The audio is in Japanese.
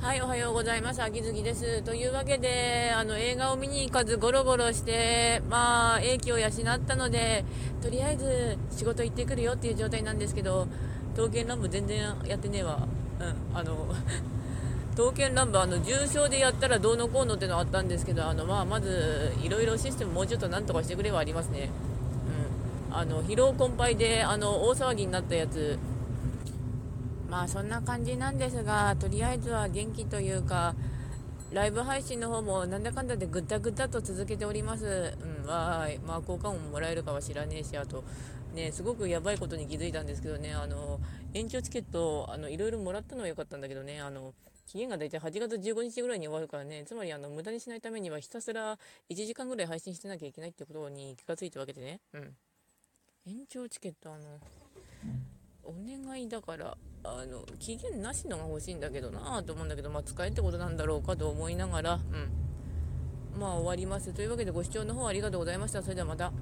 はい、おはようございます。秋月です。というわけで、あの、映画を見に行かずゴロゴロして、まあ、英気を養ったので、とりあえず仕事行ってくるよっていう状態なんですけど、刀剣乱舞全然やってねえわ。うん、あの、刀剣乱舞、あの、重症でやったらどうのこうのってのあったんですけど、あの、まあ、まず、いろいろシステムもうちょっとなんとかしてくれはありますね。うん。あの、疲労困憊で、あの、大騒ぎになったやつ、まあそんな感じなんですが、とりあえずは元気というか、ライブ配信の方もなんだかんだでぐったぐったと続けております。うん、わーい。まあ効果音もらえるかは知らねえし、あと、ね、すごくやばいことに気づいたんですけどね、あの、延長チケット、あの、いろいろもらったのは良かったんだけどね、あの、期限が大体8月15日ぐらいに終わるからね、つまりあの、無駄にしないためにはひたすら1時間ぐらい配信してなきゃいけないってことに気がついたわけでね、うん。延長チケット、あの、お願いだから、あの、期限なしのが欲しいんだけどなぁと思うんだけど、まあ、使えってことなんだろうかと思いながら、うん。まあ、終わります。というわけで、ご視聴の方ありがとうございました。それではまた。